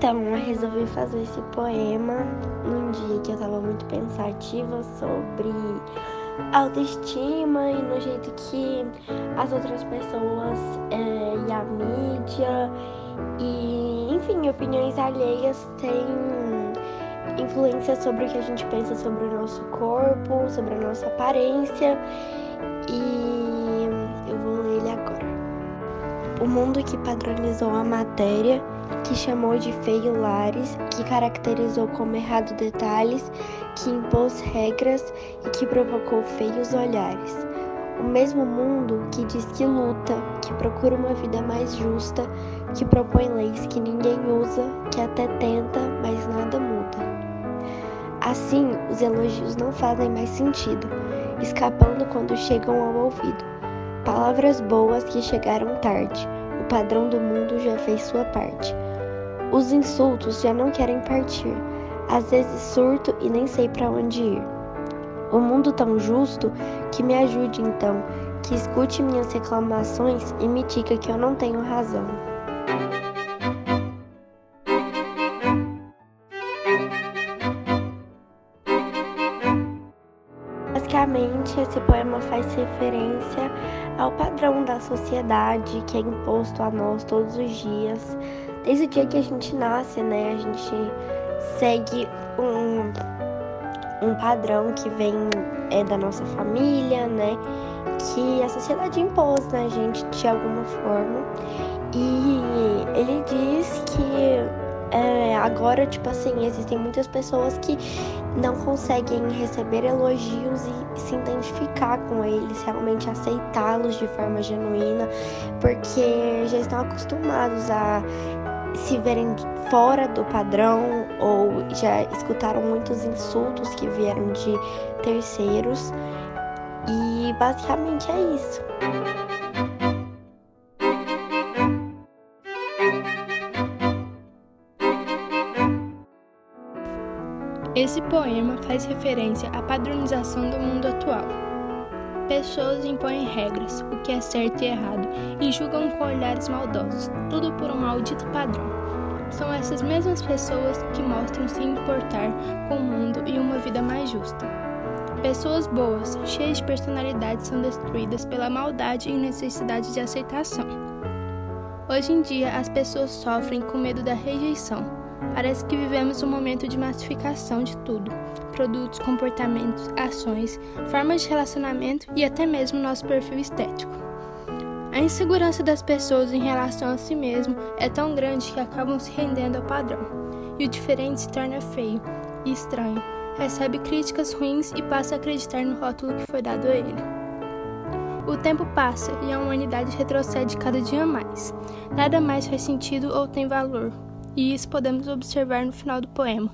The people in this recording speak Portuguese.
Então, eu resolvi fazer esse poema num dia que eu tava muito pensativa sobre autoestima e no jeito que as outras pessoas é, e a mídia e, enfim, opiniões alheias têm influência sobre o que a gente pensa sobre o nosso corpo, sobre a nossa aparência e eu vou ler ele agora. O mundo que padronizou a matéria que chamou de feio lares, que caracterizou como errado detalhes, que impôs regras e que provocou feios olhares. O mesmo mundo que diz que luta, que procura uma vida mais justa, que propõe leis que ninguém usa, que até tenta, mas nada muda. Assim, os elogios não fazem mais sentido, escapando quando chegam ao ouvido. Palavras boas que chegaram tarde padrão do mundo já fez sua parte. Os insultos já não querem partir. Às vezes surto e nem sei para onde ir. O mundo tão justo que me ajude então, que escute minhas reclamações e me diga que eu não tenho razão. Basicamente, esse poema faz referência ao padrão da sociedade que é imposto a nós todos os dias. Desde o dia que a gente nasce, né, a gente segue um, um padrão que vem é, da nossa família, né, que a sociedade impôs na gente de alguma forma. E ele diz que é, agora, tipo assim, existem muitas pessoas que não conseguem receber elogios e se identificar com eles, realmente aceitá-los de forma genuína, porque já estão acostumados a se verem fora do padrão ou já escutaram muitos insultos que vieram de terceiros. E basicamente é isso. Esse poema faz referência à padronização do mundo atual. Pessoas impõem regras, o que é certo e errado, e julgam com olhares maldosos, tudo por um maldito padrão. São essas mesmas pessoas que mostram se importar com o mundo e uma vida mais justa. Pessoas boas, cheias de personalidade, são destruídas pela maldade e necessidade de aceitação. Hoje em dia, as pessoas sofrem com medo da rejeição Parece que vivemos um momento de massificação de tudo: produtos, comportamentos, ações, formas de relacionamento e até mesmo nosso perfil estético. A insegurança das pessoas em relação a si mesmo é tão grande que acabam se rendendo ao padrão, e o diferente se torna feio e estranho, recebe críticas ruins e passa a acreditar no rótulo que foi dado a ele. O tempo passa e a humanidade retrocede cada dia mais. Nada mais faz sentido ou tem valor, e isso podemos observar no final do poema.